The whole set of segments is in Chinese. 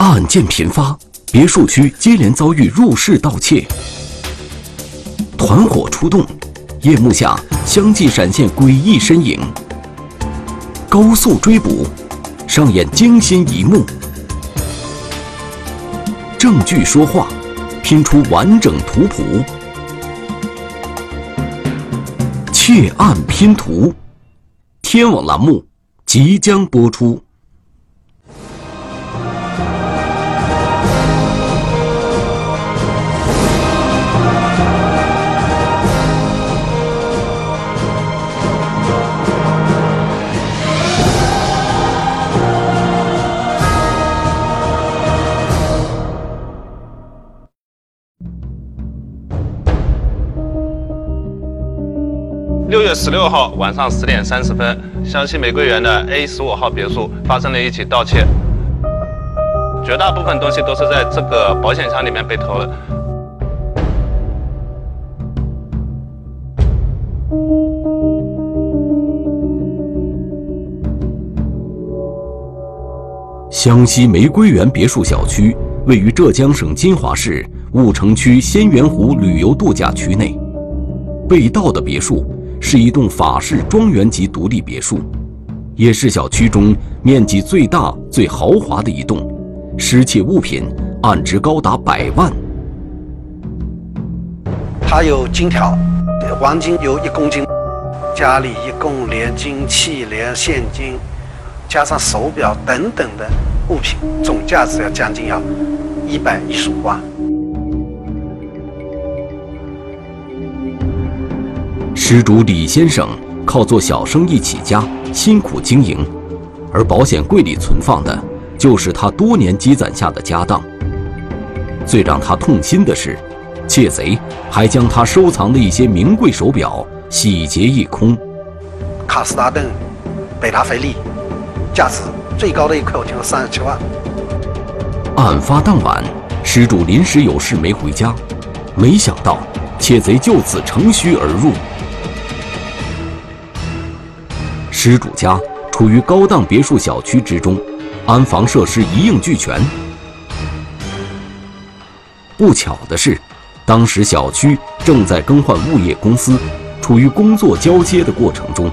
案件频发，别墅区接连遭遇入室盗窃，团伙出动，夜幕下相继闪现诡异身影，高速追捕，上演惊心一幕，证据说话，拼出完整图谱，窃案拼图，天网栏目即将播出。十六号晚上十点三十分，湘西玫瑰园的 A 十五号别墅发生了一起盗窃，绝大部分东西都是在这个保险箱里面被偷了。湘西玫瑰园别墅小区位于浙江省金华市婺城区仙园湖旅游度假区内，被盗的别墅。是一栋法式庄园级独立别墅，也是小区中面积最大、最豪华的一栋。失窃物品案值高达百万。它有金条，黄金有一公斤，家里一共连金器、连现金，加上手表等等的物品，总价值要将近要一百一十五万。失主李先生靠做小生意起家，辛苦经营，而保险柜里存放的，就是他多年积攒下的家当。最让他痛心的是，窃贼还将他收藏的一些名贵手表洗劫一空。卡斯达顿、贝塔菲利，价值最高的一块，我听说三十七万。案发当晚，失主临时有事没回家，没想到窃贼就此乘虚而入。失主家处于高档别墅小区之中，安防设施一应俱全。不巧的是，当时小区正在更换物业公司，处于工作交接的过程中，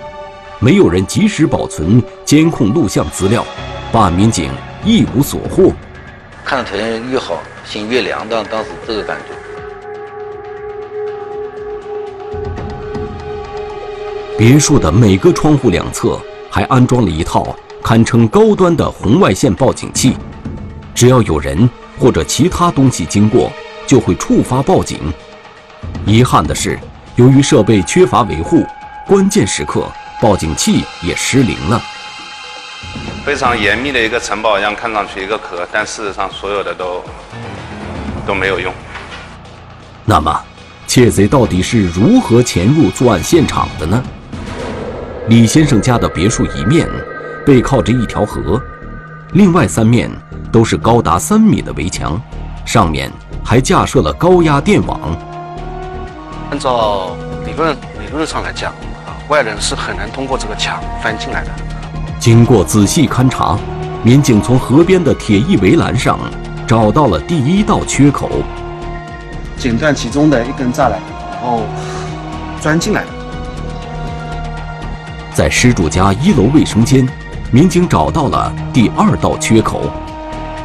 没有人及时保存监控录像资料，办案民警一无所获。看着条件越好，心越凉，当当时这个感觉。别墅的每个窗户两侧还安装了一套堪称高端的红外线报警器，只要有人或者其他东西经过，就会触发报警。遗憾的是，由于设备缺乏维护，关键时刻报警器也失灵了。非常严密的一个城堡一样，看上去一个壳，但事实上所有的都都没有用。那么，窃贼到底是如何潜入作案现场的呢？李先生家的别墅一面背靠着一条河，另外三面都是高达三米的围墙，上面还架设了高压电网。按照理论理论上来讲，啊，外人是很难通过这个墙翻进来的。经过仔细勘察，民警从河边的铁艺围栏上找到了第一道缺口，剪断其中的一根栅栏，然后钻进来。在失主家一楼卫生间，民警找到了第二道缺口。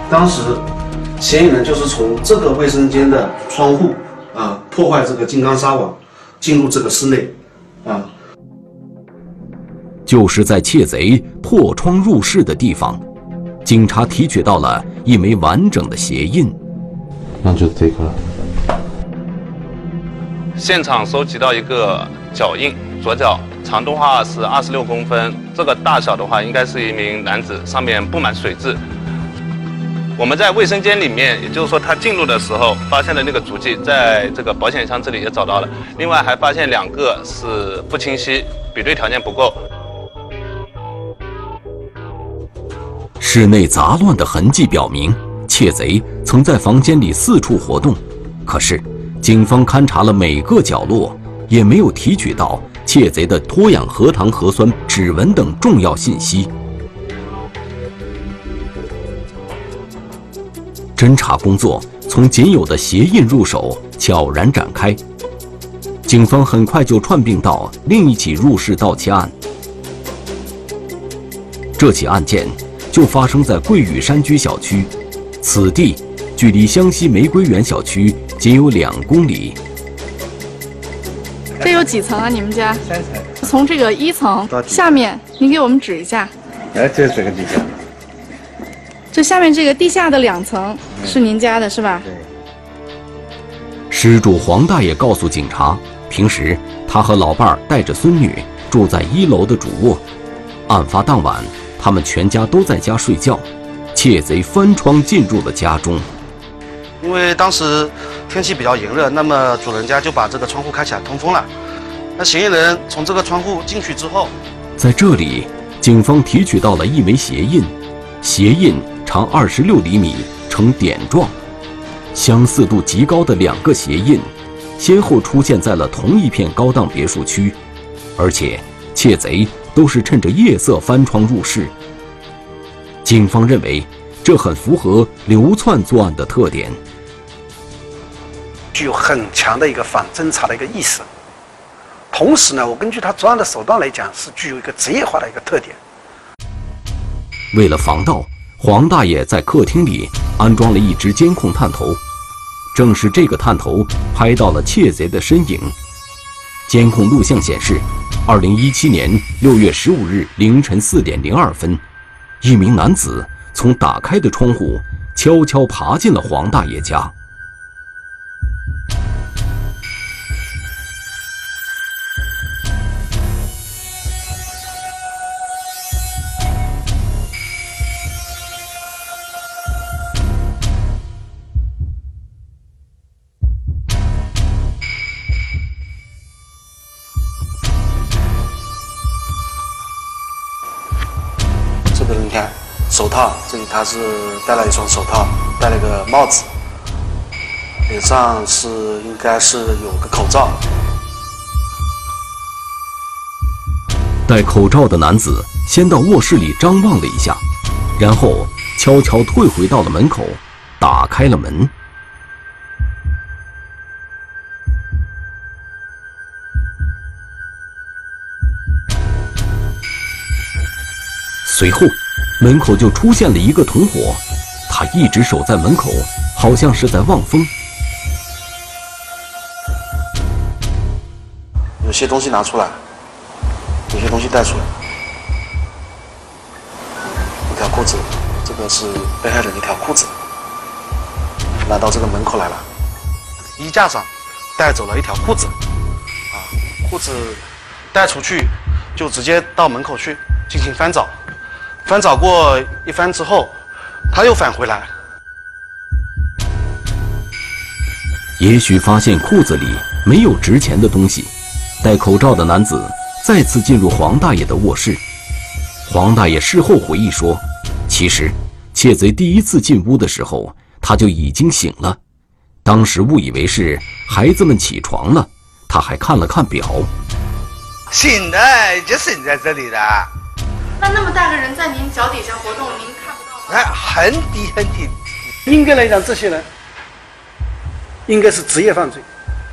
当时，嫌疑人就是从这个卫生间的窗户啊破坏这个金刚纱网，进入这个室内，啊，就是在窃贼破窗入室的地方，警察提取到了一枚完整的鞋印。那就是这个了。现场收集到一个脚印，左脚。长度话是二十六公分，这个大小的话应该是一名男子，上面布满水渍。我们在卫生间里面，也就是说他进入的时候发现的那个足迹，在这个保险箱这里也找到了。另外还发现两个是不清晰，比对条件不够。室内杂乱的痕迹表明，窃贼曾在房间里四处活动。可是，警方勘察了每个角落，也没有提取到。窃贼的脱氧核糖核酸、指纹等重要信息。侦查工作从仅有的鞋印入手，悄然展开。警方很快就串并到另一起入室盗窃案。这起案件就发生在桂屿山居小区，此地距离湘西玫瑰园小区仅有两公里。这有几层啊？你们家？三层。从这个一层到下面，您给我们指一下。哎，这是这个地下。这下面这个地下的两层是您家的，是吧？对。失主黄大爷告诉警察，平时他和老伴儿带着孙女住在一楼的主卧。案发当晚，他们全家都在家睡觉，窃贼翻窗进入了家中。因为当时天气比较炎热，那么主人家就把这个窗户开起来通风了。那嫌疑人从这个窗户进去之后，在这里，警方提取到了一枚鞋印，鞋印长二十六厘米，呈点状，相似度极高的两个鞋印，先后出现在了同一片高档别墅区，而且窃贼都是趁着夜色翻窗入室。警方认为，这很符合流窜作案的特点。具有很强的一个反侦查的一个意识。同时呢，我根据他作案的手段来讲，是具有一个职业化的一个特点。为了防盗，黄大爷在客厅里安装了一只监控探头，正是这个探头拍到了窃贼的身影。监控录像显示，二零一七年六月十五日凌晨四点零二分，一名男子从打开的窗户悄悄爬进了黄大爷家。这里他是戴了一双手套，戴了个帽子，脸上是应该是有个口罩。戴口罩的男子先到卧室里张望了一下，然后悄悄退回到了门口，打开了门。随后，门口就出现了一个同伙，他一直守在门口，好像是在望风。有些东西拿出来，有些东西带出来。一条裤子，这个是被害人的一条裤子，拿到这个门口来了。衣架上带走了一条裤子，啊，裤子带出去就直接到门口去进行翻找，翻找过一番之后，他又返回来，也许发现裤子里没有值钱的东西，戴口罩的男子再次进入黄大爷的卧室。黄大爷事后回忆说：“其实，窃贼第一次进屋的时候，他就已经醒了，当时误以为是孩子们起床了，他还看了看表。醒的就醒在这里的，那那么大个人在您脚底下活动，您看不到吗？哎，很低很低。应该来讲，这些人应该是职业犯罪，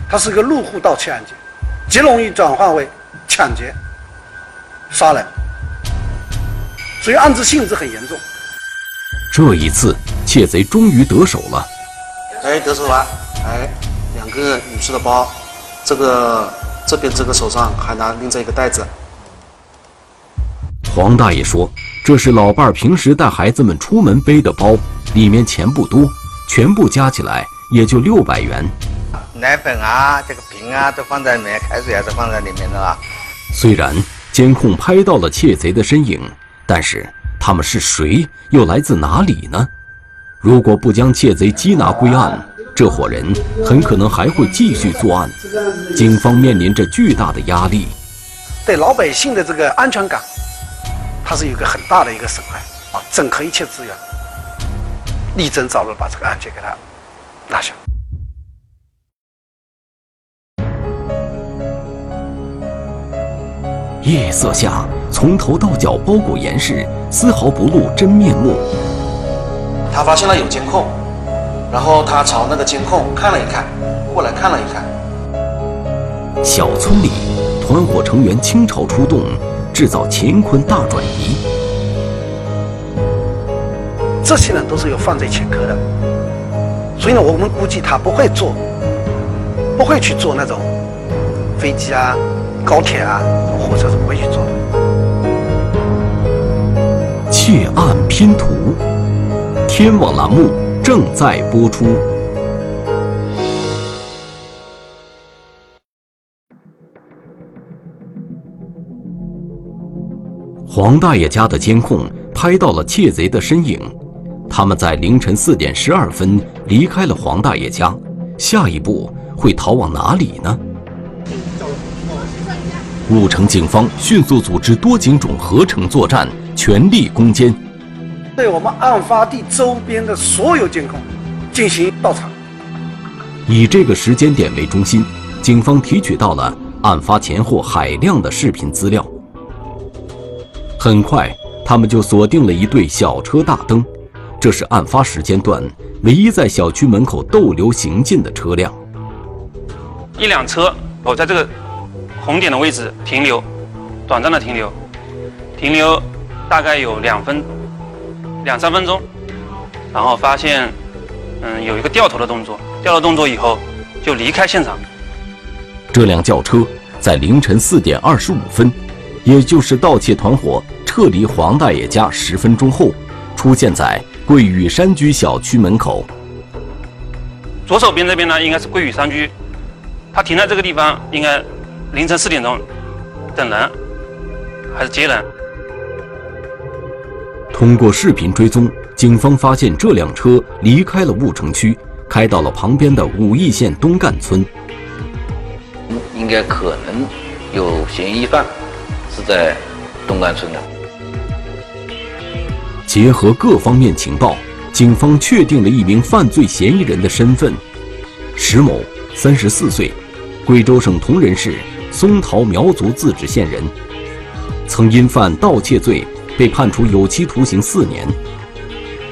他是个入户盗窃案件，极容易转化为抢劫、杀人，所以案子性质很严重。这一次，窃贼终于得手了。哎，得手了，哎，两个女士的包，这个这边这个手上还拿拎着一个袋子，黄大爷说：“这是老伴儿平时带孩子们出门背的包，里面钱不多，全部加起来也就六百元。奶粉啊，这个瓶啊，都放在里面，开水也是放在里面的啊。虽然监控拍到了窃贼的身影，但是他们是谁，又来自哪里呢？如果不将窃贼缉拿归案，这伙人很可能还会继续作案。警方面临着巨大的压力。对老百姓的这个安全感，它是有一个很大的一个损害啊！整合一切资源，力争早日把这个案件给它拿下。夜色下，从头到脚包裹严实，丝毫不露真面目。他发现了有监控，然后他朝那个监控看了一看，过来看了一看。小村里，团伙成员倾巢出动，制造乾坤大转移。这些人都是有犯罪前科的，所以呢，我们估计他不会做，不会去做那种飞机啊、高铁啊、火车是不会去做的。窃案拼图，天网栏目正在播出。黄大爷家的监控拍到了窃贼的身影，他们在凌晨四点十二分离开了黄大爷家，下一步会逃往哪里呢？武城警方迅速组织多警种合成作战，全力攻坚。对我们案发地周边的所有监控进行调查。以这个时间点为中心，警方提取到了案发前后海量的视频资料。很快，他们就锁定了一对小车大灯，这是案发时间段唯一在小区门口逗留行进的车辆。一辆车我在这个红点的位置停留，短暂的停留，停留大概有两分两三分钟，然后发现嗯有一个掉头的动作，掉头动作以后就离开现场。这辆轿车在凌晨四点二十五分。也就是盗窃团伙撤离黄大爷家十分钟后，出现在桂屿山居小区门口。左手边这边呢，应该是桂屿山居，他停在这个地方，应该凌晨四点钟，等人还是接人？通过视频追踪，警方发现这辆车离开了婺城区，开到了旁边的武义县东干村。应该可能有嫌疑犯。是在东干村的。结合各方面情报，警方确定了一名犯罪嫌疑人的身份：石某，三十四岁，贵州省铜仁市松桃苗族自治县人，曾因犯盗窃罪被判处有期徒刑四年。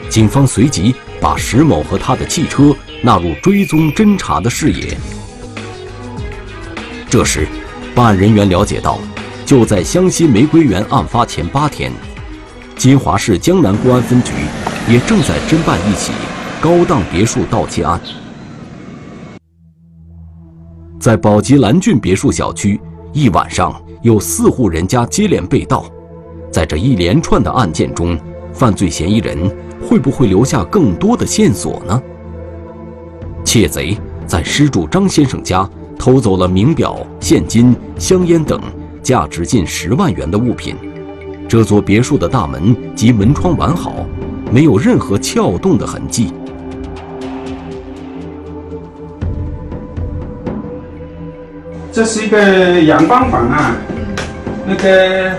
警方随即把石某和他的汽车纳入追踪侦查的视野。这时，办案人员了解到。就在湘西玫瑰园案发前八天，金华市江南公安分局也正在侦办一起高档别墅盗窃案。在宝鸡蓝郡别墅小区，一晚上有四户人家接连被盗。在这一连串的案件中，犯罪嫌疑人会不会留下更多的线索呢？窃贼在失主张先生家偷走了名表、现金、香烟等。价值近十万元的物品，这座别墅的大门及门窗完好，没有任何撬动的痕迹。这是一个阳光房啊，那个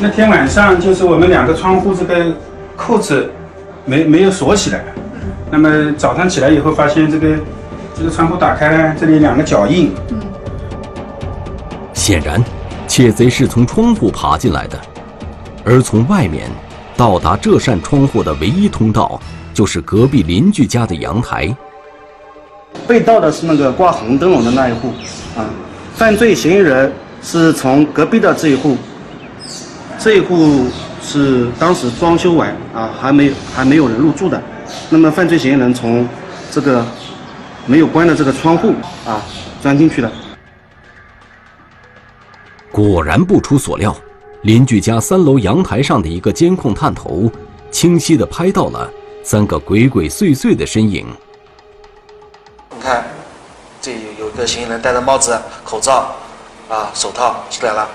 那天晚上就是我们两个窗户这个扣子没没有锁起来，那么早上起来以后发现这个这个窗户打开了，这里两个脚印。显然，窃贼是从窗户爬进来的，而从外面到达这扇窗户的唯一通道，就是隔壁邻居家的阳台。被盗的是那个挂红灯笼的那一户，啊，犯罪嫌疑人是从隔壁的这一户，这一户是当时装修完啊，还没还没有人入住的，那么犯罪嫌疑人从这个没有关的这个窗户啊钻进去的。果然不出所料，邻居家三楼阳台上的一个监控探头，清晰地拍到了三个鬼鬼祟祟的身影。你看，这有一个嫌疑人戴着帽子、口罩，啊，手套起来了。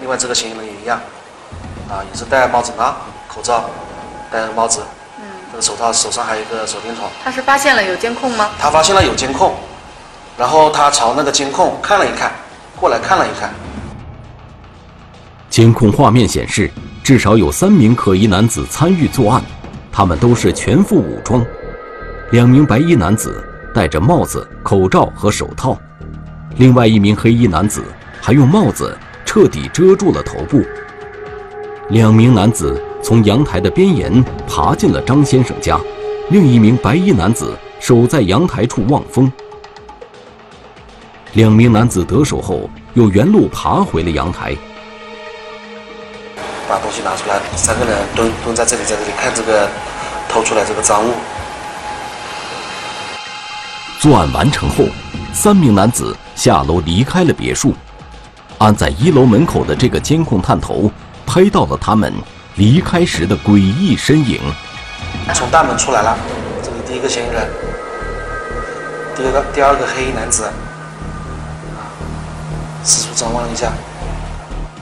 另外这个嫌疑人也一样，啊，也是戴帽子呢，口罩，戴着帽子，嗯，这个手套手上还有一个手电筒。他是发现了有监控吗？他发现了有监控，然后他朝那个监控看了一看，过来看了一看。监控画面显示，至少有三名可疑男子参与作案，他们都是全副武装。两名白衣男子戴着帽子、口罩和手套，另外一名黑衣男子还用帽子彻底遮住了头部。两名男子从阳台的边沿爬进了张先生家，另一名白衣男子守在阳台处望风。两名男子得手后，又原路爬回了阳台。把东西拿出来，三个人蹲蹲在这里，在这里看这个偷出来这个赃物。作案完成后，三名男子下楼离开了别墅。安在一楼门口的这个监控探头拍到了他们离开时的诡异身影。从大门出来了，这是第一个嫌疑人，第二个第二个黑衣男子，四处张望一下。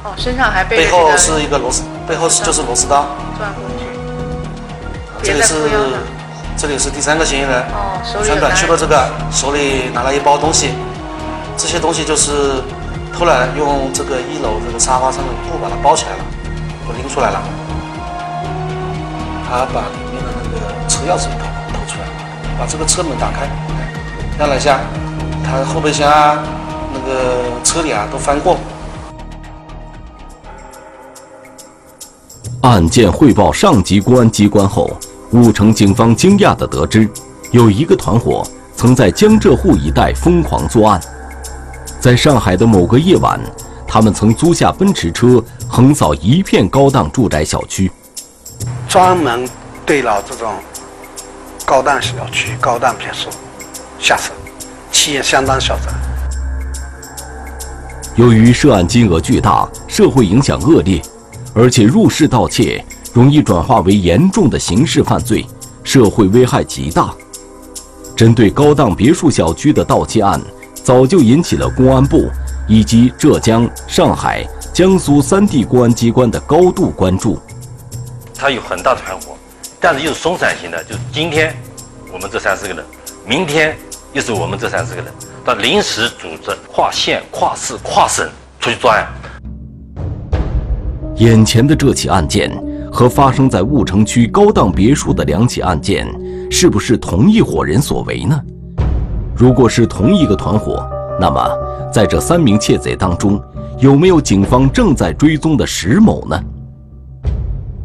哦，身上还背背后是一个螺丝，背后是就是螺丝刀。转过去。这里是这里是第三个嫌疑人，哦，手里穿短袖的这个，手里拿了一包东西，这些东西就是偷来用这个一楼这个沙发上的布把它包起来了，我拎出来了。他把里面的那个车钥匙也偷偷出来了，把这个车门打开，看了一下，他后备箱啊，那个车里啊都翻过。案件汇报上级公安机关后，武城警方惊讶地得知，有一个团伙曾在江浙沪一带疯狂作案。在上海的某个夜晚，他们曾租下奔驰车，横扫一片高档住宅小区，专门对了这种高档小区、高档别墅下手，气焰相当嚣张。由于涉案金额巨大，社会影响恶劣。而且入室盗窃容易转化为严重的刑事犯罪，社会危害极大。针对高档别墅小区的盗窃案，早就引起了公安部以及浙江、上海、江苏三地公安机关的高度关注。它有很大的团伙，但是又是松散型的，就是今天我们这三四个人，明天又是我们这三四个人，他临时组织跨县、跨市、跨省出去作案。眼前的这起案件和发生在婺城区高档别墅的两起案件，是不是同一伙人所为呢？如果是同一个团伙，那么在这三名窃贼当中，有没有警方正在追踪的石某呢？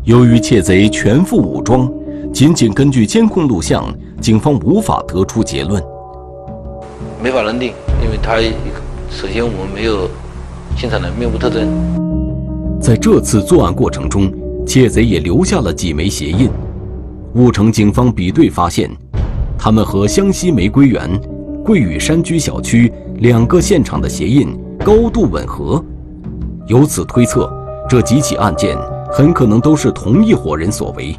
由于窃贼全副武装，仅仅根据监控录像，警方无法得出结论，没法认定，因为他首先我们没有现场的面部特征。在这次作案过程中，窃贼也留下了几枚鞋印。婺城警方比对发现，他们和湘西玫瑰园、桂雨山居小区两个现场的鞋印高度吻合，由此推测，这几起案件很可能都是同一伙人所为。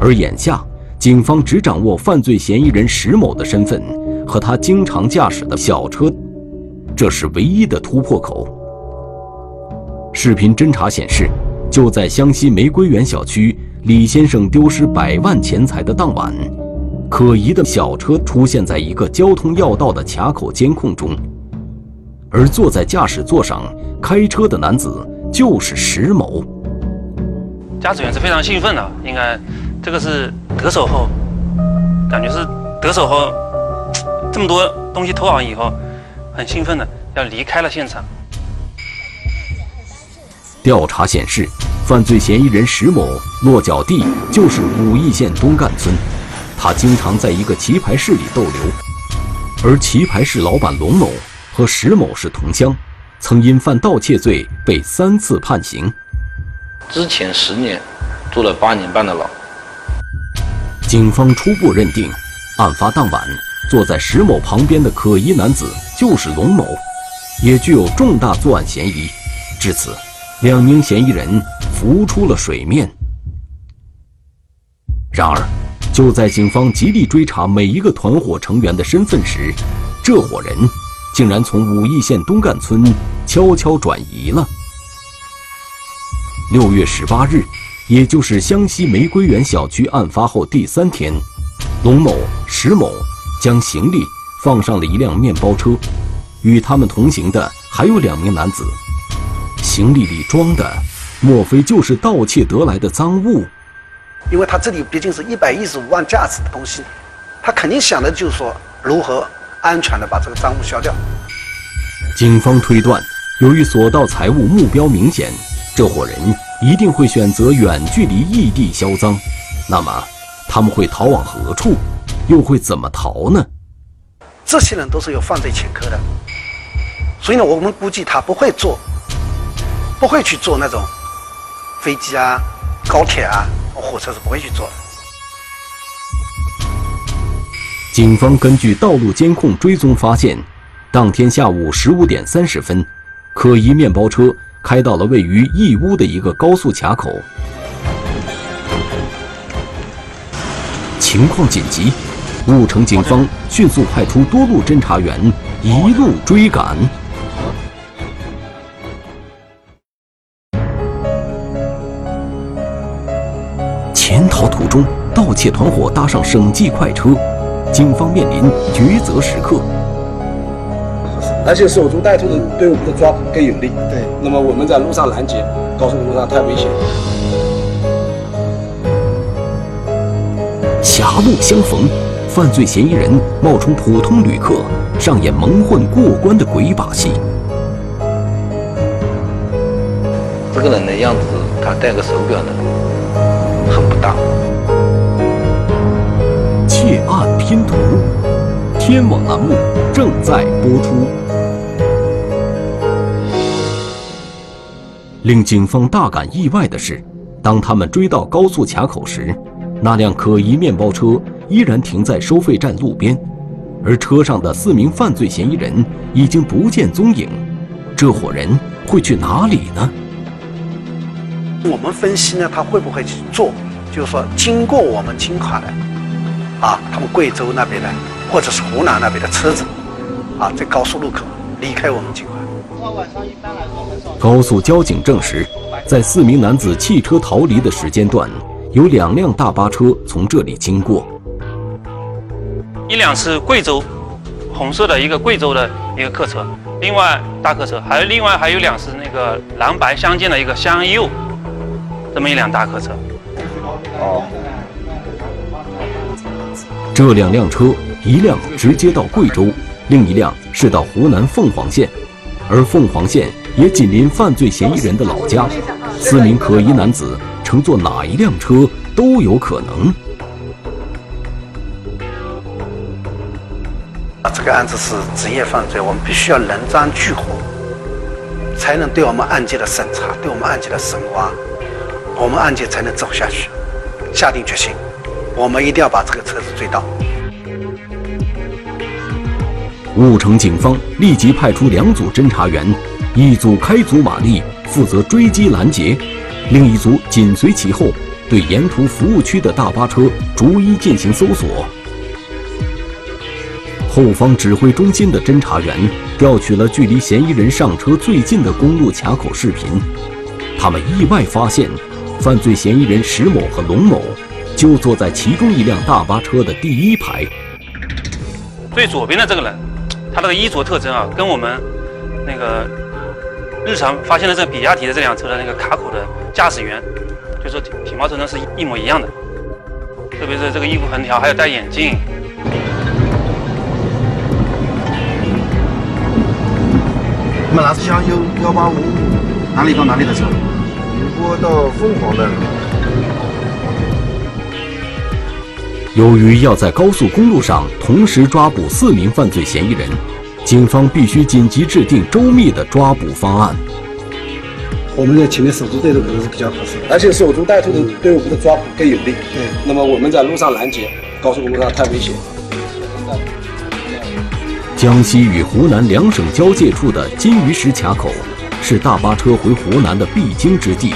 而眼下，警方只掌握犯罪嫌疑人石某的身份和他经常驾驶的小车，这是唯一的突破口。视频侦查显示，就在湘西玫瑰园小区李先生丢失百万钱财的当晚，可疑的小车出现在一个交通要道的卡口监控中，而坐在驾驶座上开车的男子就是石某。驾驶员是非常兴奋的，应该这个是得手后，感觉是得手后这么多东西偷完以后，很兴奋的要离开了现场。调查显示，犯罪嫌疑人石某落脚地就是武义县东干村，他经常在一个棋牌室里逗留。而棋牌室老板龙某和石某是同乡，曾因犯盗窃罪被三次判刑，之前十年坐了八年半的牢。警方初步认定，案发当晚坐在石某旁边的可疑男子就是龙某，也具有重大作案嫌疑。至此。两名嫌疑人浮出了水面。然而，就在警方极力追查每一个团伙成员的身份时，这伙人竟然从武义县东干村悄悄转移了。六月十八日，也就是湘西玫瑰园小区案发后第三天，龙某、石某将行李放上了一辆面包车，与他们同行的还有两名男子。行李里装的，莫非就是盗窃得来的赃物？因为他这里毕竟是一百一十五万价值的东西，他肯定想的就是说如何安全的把这个赃物销掉。警方推断，由于所盗财物目标明显，这伙人一定会选择远距离异地销赃。那么，他们会逃往何处？又会怎么逃呢？这些人都是有犯罪前科的，所以呢，我们估计他不会坐，不会去坐那种飞机啊、高铁啊、火车是不会去坐的。警方根据道路监控追踪发现，当天下午十五点三十分，可疑面包车开到了位于义乌的一个高速卡口，情况紧急。婺城警方迅速派出多路侦查员，一路追赶。逃途中，盗窃团伙搭上省际快车，警方面临抉择时刻。而且守株待兔的对我们的抓捕更有利。对，那么我们在路上拦截，高速公路上太危险。狭路相逢。犯罪嫌疑人冒充普通旅客，上演蒙混过关的鬼把戏。这个人的样子，他戴个手表呢，很不当。窃案拼图，天网栏目正在播出。令警方大感意外的是，当他们追到高速卡口时，那辆可疑面包车。依然停在收费站路边，而车上的四名犯罪嫌疑人已经不见踪影。这伙人会去哪里呢？我们分析呢，他会不会去做？就是说，经过我们金华的，啊，他们贵州那边的，或者是湖南那边的车子，啊，在高速路口离开我们金华。高速交警证实，在四名男子弃车逃离的时间段，有两辆大巴车从这里经过。一辆是贵州红色的一个贵州的一个客车，另外大客车，还有另外还有两是那个蓝白相间的一个湘右，这么一辆大客车。哦，这两辆车，一辆直接到贵州，另一辆是到湖南凤凰县，而凤凰县也紧邻犯罪嫌疑人的老家，四名可疑男子乘坐哪一辆车都有可能。这个案子是职业犯罪，我们必须要人赃俱获，才能对我们案件的审查，对我们案件的审挖，我们案件才能走下去。下定决心，我们一定要把这个车子追到。婺城警方立即派出两组侦查员，一组开足马力负责追击拦截，另一组紧随其后，对沿途服务区的大巴车逐一进行搜索。后方指挥中心的侦查员调取了距离嫌疑人上车最近的公路卡口视频，他们意外发现，犯罪嫌疑人石某和龙某就坐在其中一辆大巴车的第一排。最左边的这个人，他那个衣着特征啊，跟我们那个日常发现的这比亚迪的这辆车的那个卡口的驾驶员，就说体貌特征是一模一样的，特别是这个衣服横条，还有戴眼镜。你们那是湘优幺八五五，哪里到哪里的车？到凤凰的。由于要在高速公路上同时抓捕四名犯罪嫌疑人，警方必须紧急制定周密的抓捕方案。我们在前面守株待兔可能是比较合适，而且守株待兔的对我们的抓捕更有利。对，那么我们在路上拦截，高速公路上太危险。江西与湖南两省交界处的金鱼石卡口，是大巴车回湖南的必经之地。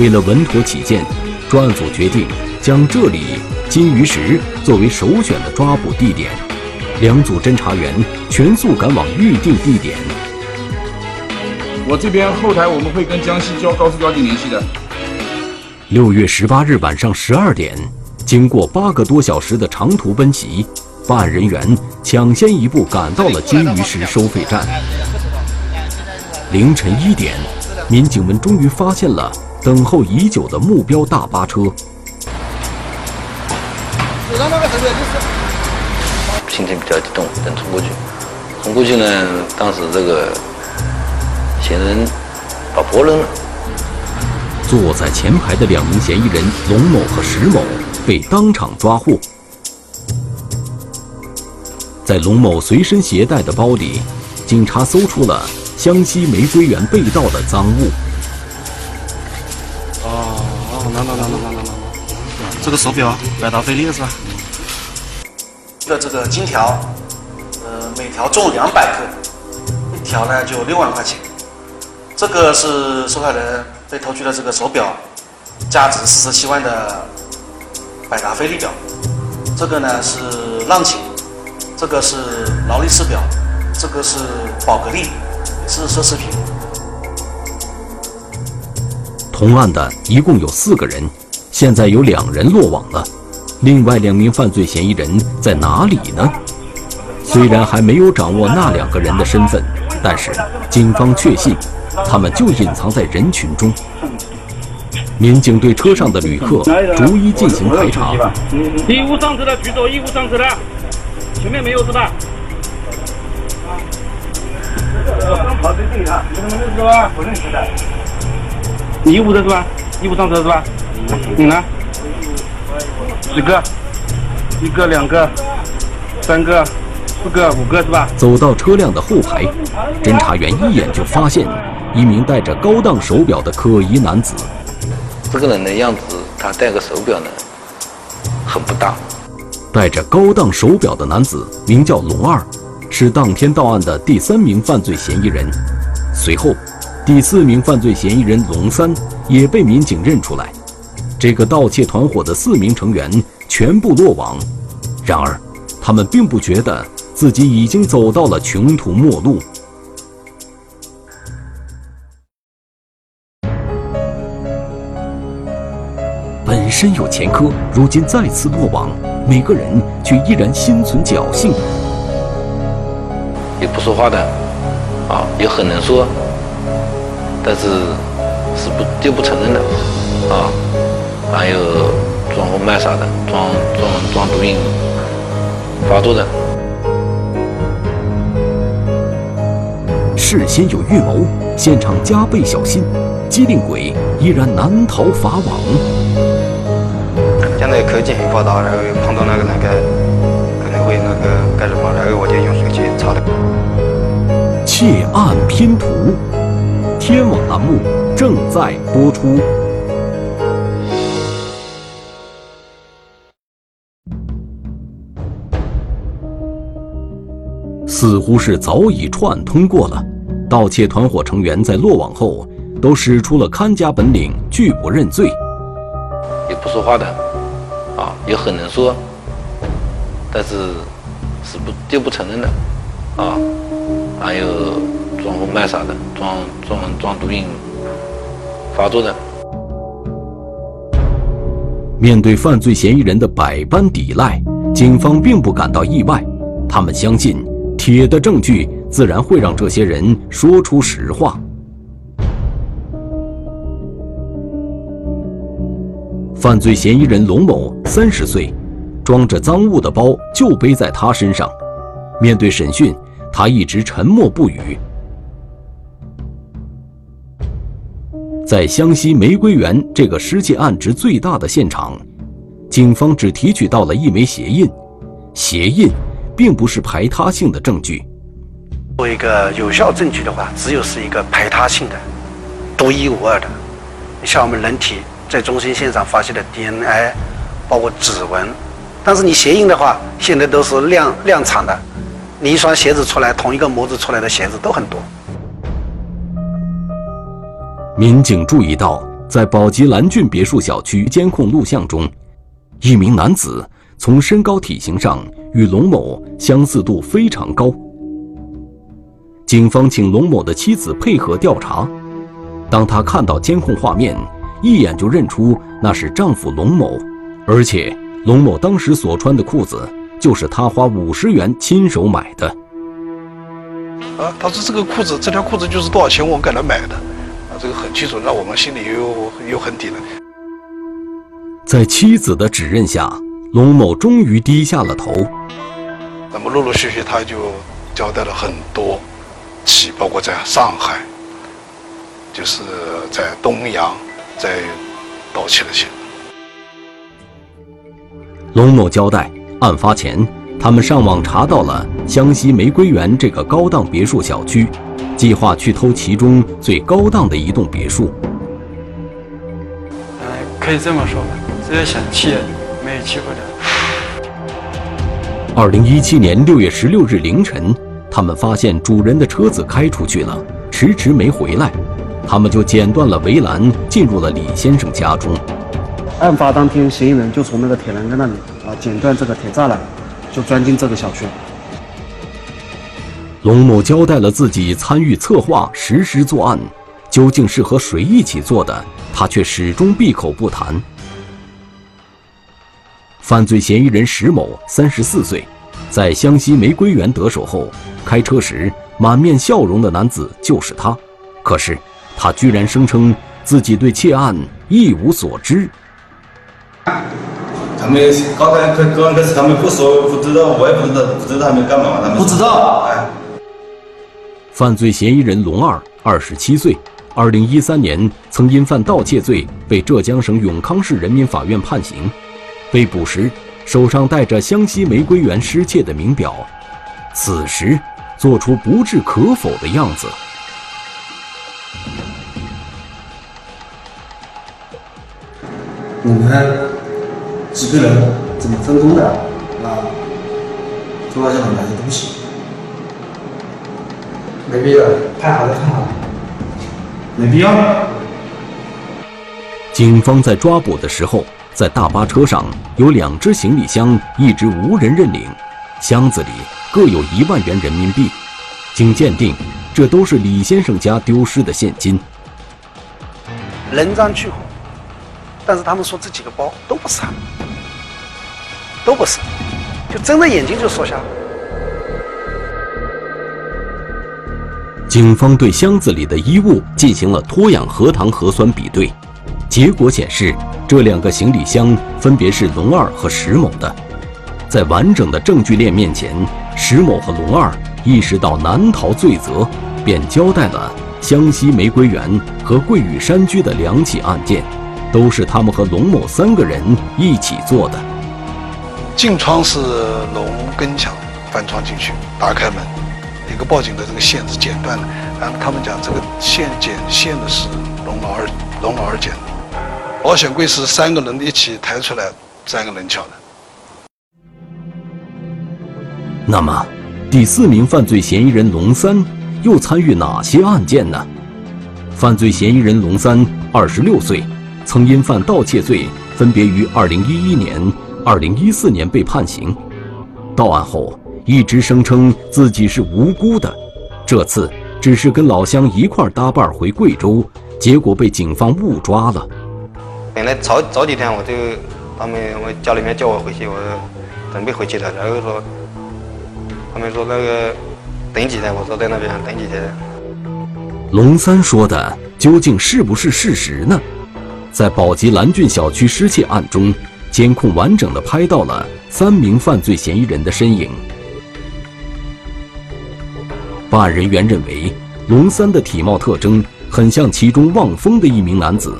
为了稳妥起见，专案组决定将这里金鱼石作为首选的抓捕地点。两组侦查员全速赶往预定地点。我这边后台我们会跟江西交高速交警联系的。六月十八日晚上十二点，经过八个多小时的长途奔袭。办案人员抢先一步赶到了金鱼石收费站。凌晨一点，民警们终于发现了等候已久的目标大巴车。心情比较激动，等冲过去。冲过去呢，当时这个嫌疑人把脖扔了。坐在前排的两名嫌疑人龙某和石某。被当场抓获。在龙某随身携带的包里，警察搜出了湘西玫瑰园被盗的赃物。哦哦，拿拿拿拿拿拿拿，这个手表百达翡丽的是吧？的这个金条，呃，每条重两百克，一条呢就六万块钱。这个是受害人被偷去的这个手表，价值四十七万的百达翡丽表。这个呢是浪琴，这个是劳力士表，这个是宝格丽，也是奢侈品。同案的一共有四个人，现在有两人落网了，另外两名犯罪嫌疑人在哪里呢？虽然还没有掌握那两个人的身份，但是警方确信。他们就隐藏在人群中。民警对车上的旅客逐一进行排查。一无上车的举手，一无上车的，前面没有是吧？我刚跑最近啊，你们认识吧？不认识的。你一无的是吧？一无上车是吧？你呢？几个？一个、两个、三个、四个、五个是吧？走到车辆的后排，侦查员一眼就发现。一名戴着高档手表的可疑男子，这个人的样子，他戴个手表呢，很不大。戴着高档手表的男子名叫龙二，是当天到案的第三名犯罪嫌疑人。随后，第四名犯罪嫌疑人龙三也被民警认出来。这个盗窃团伙的四名成员全部落网。然而，他们并不觉得自己已经走到了穷途末路。本身有前科，如今再次落网，每个人却依然心存侥幸。也不说话的，啊，也很能说，但是是不就不承认的，啊，还有装红卖啥的，装装装毒瘾发作的。事先有预谋，现场加倍小心，机灵鬼依然难逃法网。现在科技很发达，然后碰到那个那个可能会那个干什么，然后我就用手机查的。窃案拼图，天网栏目正在播出。似乎是早已串通过了，盗窃团伙成员在落网后都使出了看家本领，拒不认罪，也不说话的。啊，也很能说，但是是不就不承认的，啊，还有装疯卖啥的，装装装毒瘾发作的。面对犯罪嫌疑人的百般抵赖，警方并不感到意外，他们相信铁的证据自然会让这些人说出实话。犯罪嫌疑人龙某三十岁，装着赃物的包就背在他身上。面对审讯，他一直沉默不语。在湘西玫瑰园这个失窃案值最大的现场，警方只提取到了一枚鞋印。鞋印并不是排他性的证据。作为一个有效证据的话，只有是一个排他性的、独一无二的。像我们人体。在中心线上发现的 DNA，包括指纹，但是你鞋印的话，现在都是量量产的，你一双鞋子出来，同一个模子出来的鞋子都很多。民警注意到，在宝鸡蓝郡别墅小区监控录像中，一名男子从身高体型上与龙某相似度非常高。警方请龙某的妻子配合调查，当他看到监控画面。一眼就认出那是丈夫龙某，而且龙某当时所穿的裤子就是他花五十元亲手买的。啊，他说这个裤子，这条裤子就是多少钱我给他买的，这个很清楚，那我们心里又又很底了。在妻子的指认下，龙某终于低下了头。那么陆陆续续他就交代了很多起，包括在上海，就是在东阳。在盗窃的钱。龙某交代，案发前，他们上网查到了湘西玫瑰园这个高档别墅小区，计划去偷其中最高档的一栋别墅。呃，可以这么说吧，只有想去，没有去过的。二零一七年六月十六日凌晨，他们发现主人的车子开出去了，迟迟没回来，他们就剪断了围栏，进入了李先生家中。案发当天，嫌疑人就从那个铁栏杆那里啊剪断这个铁栅栏，就钻进这个小区。龙某交代了自己参与策划、实施作案，究竟是和谁一起做的，他却始终闭口不谈。犯罪嫌疑人石某，三十四岁，在湘西玫瑰园得手后，开车时满面笑容的男子就是他。可是，他居然声称自己对窃案一无所知。他们刚开刚刚开始，他们不说不知道，我也不知道，不知道他们干嘛，他们不知道。哎，犯罪嫌疑人龙二，二十七岁，二零一三年曾因犯盗窃罪被浙江省永康市人民法院判刑。被捕时手上戴着湘西玫瑰园失窃的名表，此时做出不置可否的样子。你们几个人怎么分工的？啊，做了些哪些东西？没必要，太好了，太好了，没必要。警方在抓捕的时候，在大巴车上有两只行李箱，一直无人认领，箱子里各有一万元人民币。经鉴定，这都是李先生家丢失的现金。人赃俱获。但是他们说这几个包都不是他们，都不是，就睁着眼睛就说瞎了。警方对箱子里的衣物进行了脱氧核糖核酸比对，结果显示这两个行李箱分别是龙二和石某的。在完整的证据链面前，石某和龙二意识到难逃罪责，便交代了湘西玫瑰园和桂屿山居的两起案件。都是他们和龙某三个人一起做的。进窗是龙跟强翻窗进去，打开门，一个报警的这个线是剪断的，然后他们讲这个线剪线的是龙老二，龙老二剪的。保险柜是三个人一起抬出来，三个人撬的。那么，第四名犯罪嫌疑人龙三又参与哪些案件呢？犯罪嫌疑人龙三，二十六岁。曾因犯盗窃罪，分别于2011年、2014年被判刑。到案后，一直声称自己是无辜的。这次只是跟老乡一块搭伴回贵州，结果被警方误抓了。本来早早几天我就他们我家里面叫我回去，我准备回去的，然后说他们说那个等几天，我说在那边等几天。龙三说的究竟是不是事实呢？在宝鸡蓝郡小区失窃案中，监控完整的拍到了三名犯罪嫌疑人的身影。办案人员认为，龙三的体貌特征很像其中望风的一名男子。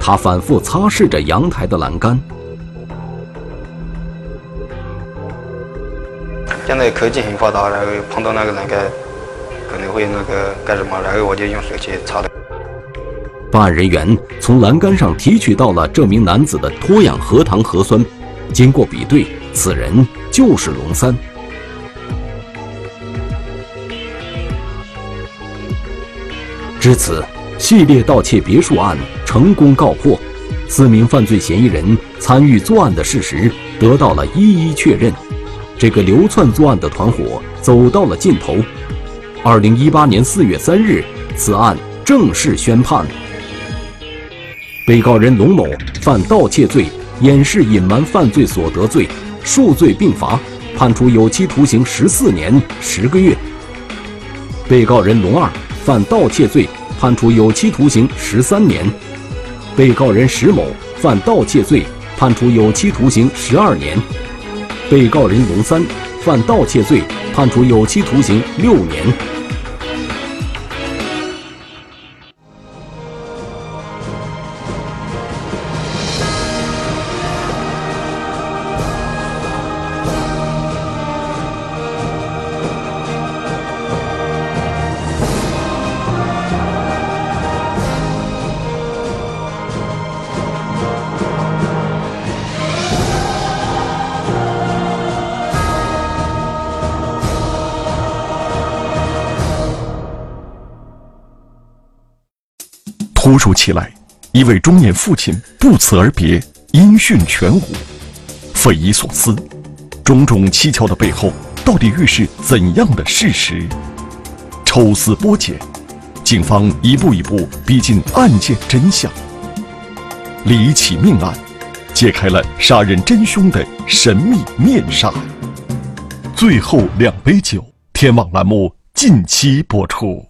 他反复擦拭着阳台的栏杆。现在科技很发达，然后碰到那个栏杆，可能会那个干什么，然后我就用手去擦的。办案人员从栏杆上提取到了这名男子的脱氧核糖核酸，经过比对，此人就是龙三。至此，系列盗窃别墅案成功告破，四名犯罪嫌疑人参与作案的事实得到了一一确认，这个流窜作案的团伙走到了尽头。二零一八年四月三日，此案正式宣判。被告人龙某犯盗窃罪、掩饰隐瞒犯罪所得罪，数罪并罚，判处有期徒刑十四年十个月。被告人龙二犯盗窃罪，判处有期徒刑十三年。被告人石某犯盗窃罪，判处有期徒刑十二年。被告人龙三犯盗窃罪，判处有期徒刑六年。突如其来，一位中年父亲不辞而别，音讯全无，匪夷所思。种种蹊跷的背后，到底预示怎样的事实？抽丝剥茧，警方一步一步逼近案件真相。离奇命案，揭开了杀人真凶的神秘面纱。最后两杯酒，天网栏目近期播出。